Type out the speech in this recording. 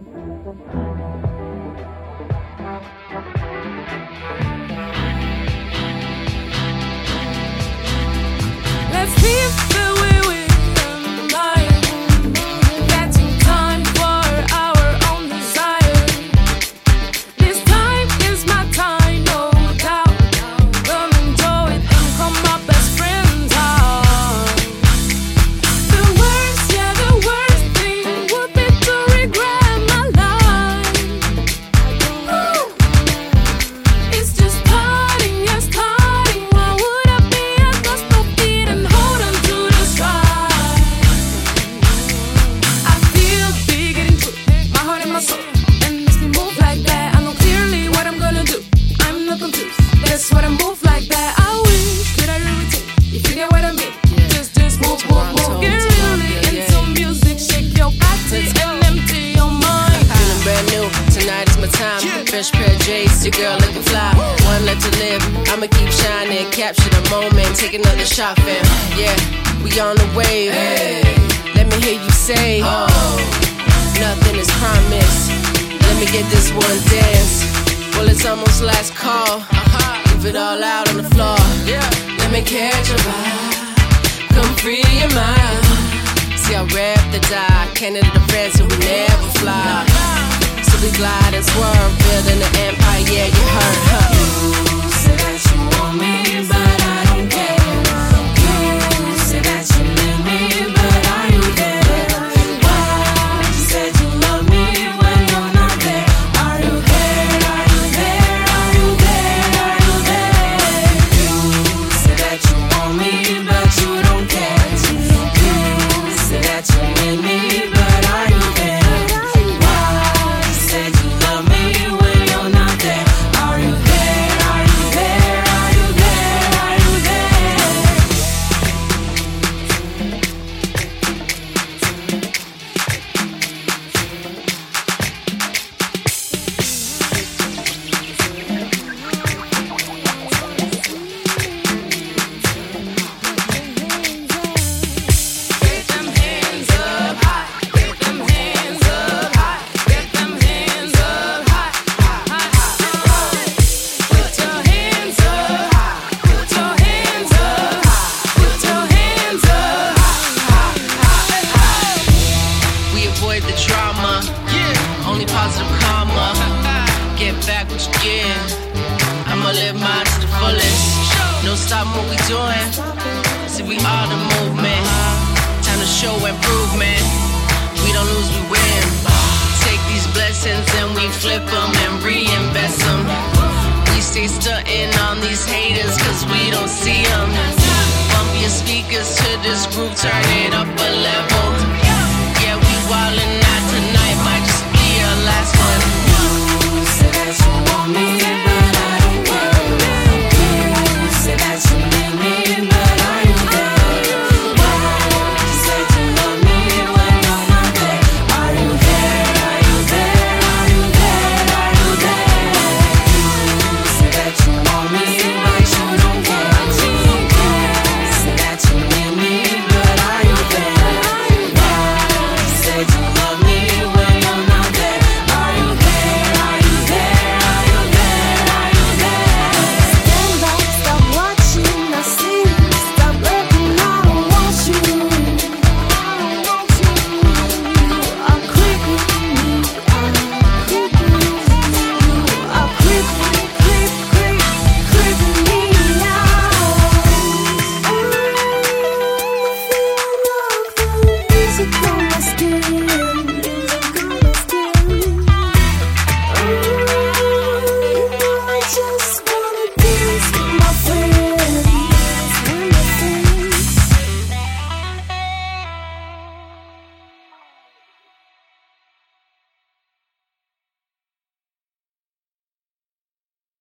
Let's be fresh pair of J's, your girl looking fly. One left to live, I'ma keep shining, capture the moment, take another shot, fam. Yeah, we on the wave. Hey. Let me hear you say, oh, nothing is promised. Let me get this one dance. Well, it's almost last call. Leave it all out on the floor. Let me catch your vibe. Come free your mind. See, I rap the die. Canada to France, and we never fly we glide and swerve, building an empire. Yeah, you heard huh? again. I'ma live mine to the fullest. No stop what we doing. See, we are the movement. Time to show improvement. We don't lose, we win. Take these blessings and we flip them and reinvest them. We stay stunting on these haters cause we don't see them. Bump your speakers to this group, turn it up a level.